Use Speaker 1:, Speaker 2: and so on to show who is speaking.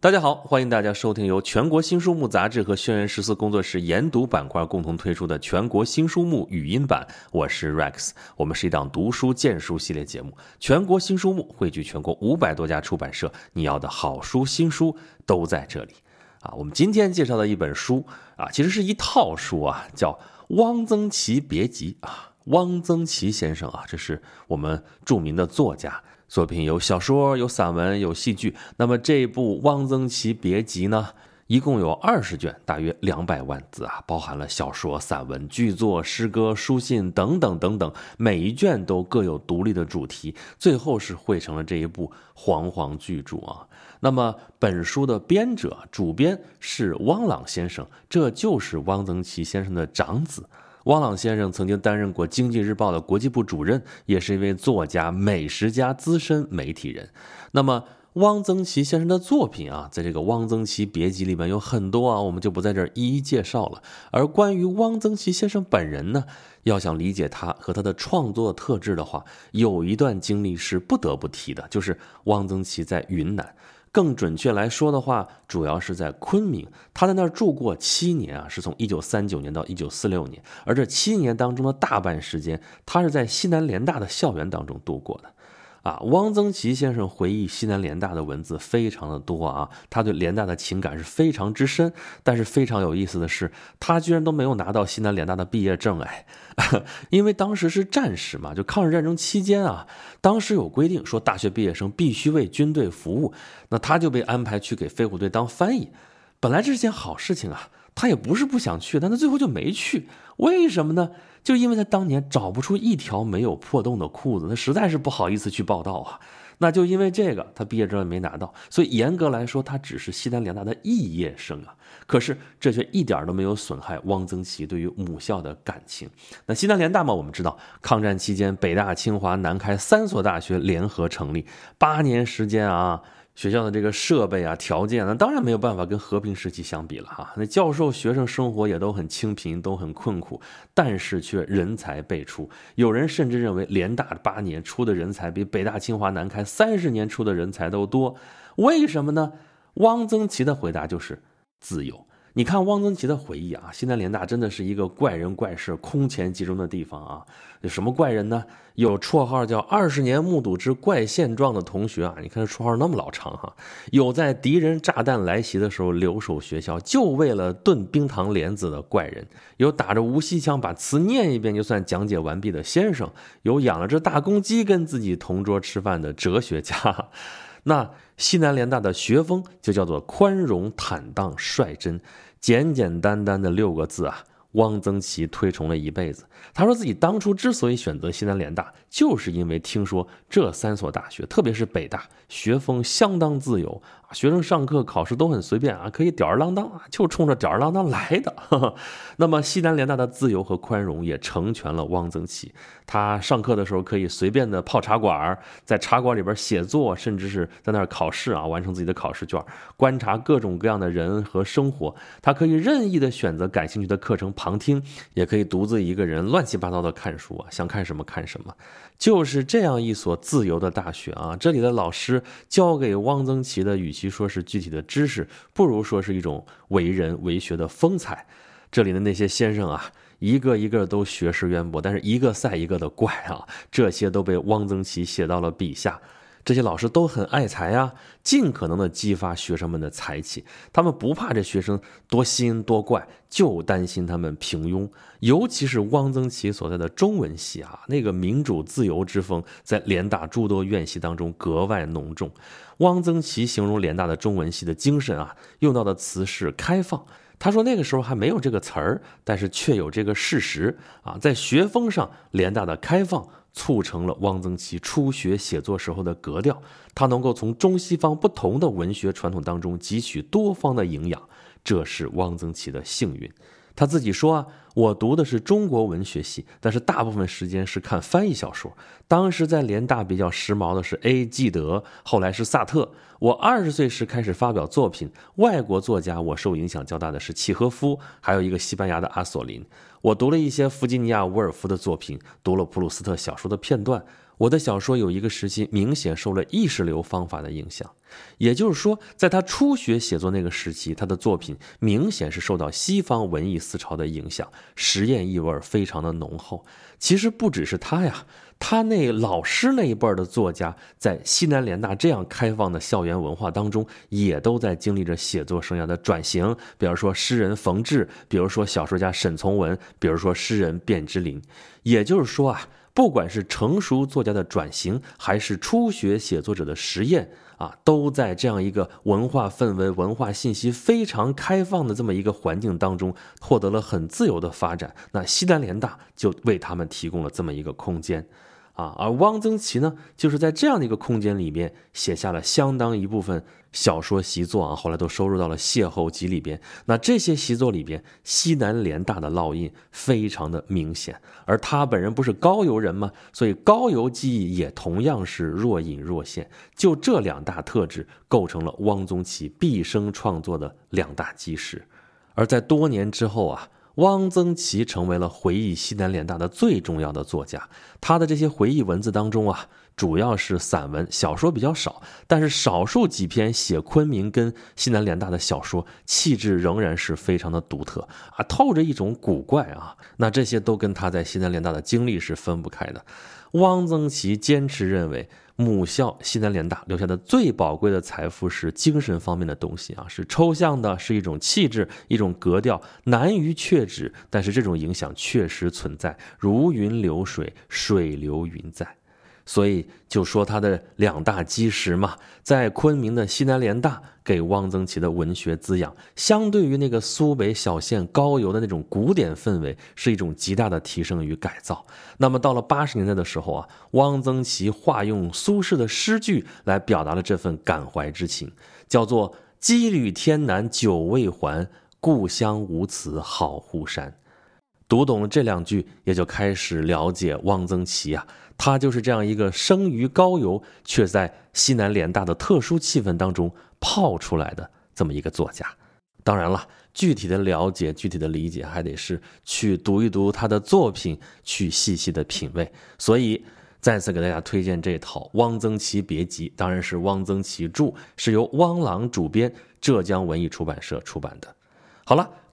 Speaker 1: 大家好，欢迎大家收听由全国新书目杂志和轩辕十四工作室研读板块共同推出的全国新书目语音版。我是 Rex，我们是一档读书荐书系列节目。全国新书目汇聚全国五百多家出版社，你要的好书新书都在这里。啊，我们今天介绍的一本书啊，其实是一套书啊，叫《汪曾祺别集》啊。汪曾祺先生啊，这是我们著名的作家。作品有小说、有散文、有戏剧。那么这一部《汪曾祺别集》呢，一共有二十卷，大约两百万字啊，包含了小说、散文、剧作、诗歌、书信等等等等，每一卷都各有独立的主题，最后是汇成了这一部煌煌巨著啊。那么本书的编者、主编是汪朗先生，这就是汪曾祺先生的长子。汪朗先生曾经担任过《经济日报》的国际部主任，也是一位作家、美食家、资深媒体人。那么，汪曾祺先生的作品啊，在这个《汪曾祺别集》里面有很多啊，我们就不在这儿一一介绍了。而关于汪曾祺先生本人呢，要想理解他和他的创作特质的话，有一段经历是不得不提的，就是汪曾祺在云南。更准确来说的话，主要是在昆明，他在那儿住过七年啊，是从一九三九年到一九四六年，而这七年当中的大半时间，他是在西南联大的校园当中度过的。啊，汪曾祺先生回忆西南联大的文字非常的多啊，他对联大的情感是非常之深。但是非常有意思的是，他居然都没有拿到西南联大的毕业证哎，因为当时是战时嘛，就抗日战争期间啊，当时有规定说大学毕业生必须为军队服务，那他就被安排去给飞虎队当翻译。本来这是件好事情啊，他也不是不想去，但他最后就没去，为什么呢？就因为他当年找不出一条没有破洞的裤子，他实在是不好意思去报道啊。那就因为这个，他毕业证也没拿到。所以严格来说，他只是西南联大的肄业生啊。可是这却一点都没有损害汪曾祺对于母校的感情。那西南联大嘛，我们知道，抗战期间北大、清华、南开三所大学联合成立，八年时间啊。学校的这个设备啊、条件，那当然没有办法跟和平时期相比了哈。那教授、学生生活也都很清贫，都很困苦，但是却人才辈出。有人甚至认为，联大八年出的人才比北大、清华、南开三十年出的人才都多。为什么呢？汪曾祺的回答就是自由。你看汪曾祺的回忆啊，西南联大真的是一个怪人怪事、空前集中的地方啊。有什么怪人呢？有绰号叫“二十年目睹之怪现状”的同学啊，你看这绰号那么老长哈。有在敌人炸弹来袭的时候留守学校就为了炖冰糖莲子的怪人。有打着无锡腔把词念一遍就算讲解完毕的先生。有养了只大公鸡跟自己同桌吃饭的哲学家。那西南联大的学风就叫做宽容、坦荡、率真。简简单单的六个字啊，汪曾祺推崇了一辈子。他说自己当初之所以选择西南联大，就是因为听说这三所大学，特别是北大，学风相当自由，学生上课考试都很随便啊，可以吊儿郎当啊，就冲着吊儿郎当来的。那么西南联大的自由和宽容也成全了汪曾祺。他上课的时候可以随便的泡茶馆，在茶馆里边写作，甚至是在那儿考试啊，完成自己的考试卷，观察各种各样的人和生活。他可以任意的选择感兴趣的课程旁听，也可以独自一个人乱七八糟的看书啊，想看什么看什么。就是这样一所自由的大学啊，这里的老师教给汪曾祺的，语其说是具体的知识，不如说是一种为人为学的风采。这里的那些先生啊。一个一个都学识渊博，但是一个赛一个的怪啊！这些都被汪曾祺写到了笔下。这些老师都很爱才啊，尽可能的激发学生们的才气。他们不怕这学生多新多怪，就担心他们平庸。尤其是汪曾祺所在的中文系啊，那个民主自由之风在联大诸多院系当中格外浓重。汪曾祺形容联大的中文系的精神啊，用到的词是开放。他说那个时候还没有这个词儿，但是却有这个事实啊，在学风上，联大的开放促成了汪曾祺初学写作时候的格调，他能够从中西方不同的文学传统当中汲取多方的营养，这是汪曾祺的幸运。他自己说啊，我读的是中国文学系，但是大部分时间是看翻译小说。当时在联大比较时髦的是 A. 纪德，后来是萨特。我二十岁时开始发表作品，外国作家我受影响较大的是契诃夫，还有一个西班牙的阿索林。我读了一些弗吉尼亚·伍尔夫的作品，读了普鲁斯特小说的片段。我的小说有一个时期明显受了意识流方法的影响，也就是说，在他初学写作那个时期，他的作品明显是受到西方文艺思潮的影响，实验意味非常的浓厚。其实不只是他呀，他那老师那一辈的作家，在西南联大这样开放的校园文化当中，也都在经历着写作生涯的转型。比如说诗人冯至，比如说小说家沈从文，比如说诗人卞之琳。也就是说啊。不管是成熟作家的转型，还是初学写作者的实验啊，都在这样一个文化氛围、文化信息非常开放的这么一个环境当中，获得了很自由的发展。那西南联大就为他们提供了这么一个空间。啊，而汪曾祺呢，就是在这样的一个空间里边写下了相当一部分小说习作啊，后来都收入到了《邂逅集》里边。那这些习作里边，西南联大的烙印非常的明显。而他本人不是高邮人吗？所以高邮记忆也同样是若隐若现。就这两大特质，构成了汪曾祺毕生创作的两大基石。而在多年之后啊。汪曾祺成为了回忆西南联大的最重要的作家。他的这些回忆文字当中啊，主要是散文、小说比较少，但是少数几篇写昆明跟西南联大的小说，气质仍然是非常的独特啊，透着一种古怪啊。那这些都跟他在西南联大的经历是分不开的。汪曾祺坚持认为。母校西南联大留下的最宝贵的财富是精神方面的东西啊，是抽象的，是一种气质，一种格调，难于确指，但是这种影响确实存在，如云流水，水流云在。所以就说他的两大基石嘛，在昆明的西南联大给汪曾祺的文学滋养，相对于那个苏北小县高邮的那种古典氛围，是一种极大的提升与改造。那么到了八十年代的时候啊，汪曾祺化用苏轼的诗句来表达了这份感怀之情，叫做“羁旅天南久未还，故乡无此好湖山”。读懂了这两句，也就开始了解汪曾祺啊。他就是这样一个生于高邮，却在西南联大的特殊气氛当中泡出来的这么一个作家。当然了，具体的了解、具体的理解，还得是去读一读他的作品，去细细的品味。所以，再次给大家推荐这套《汪曾祺别集》，当然是汪曾祺著，是由汪朗主编，浙江文艺出版社出版的。好了。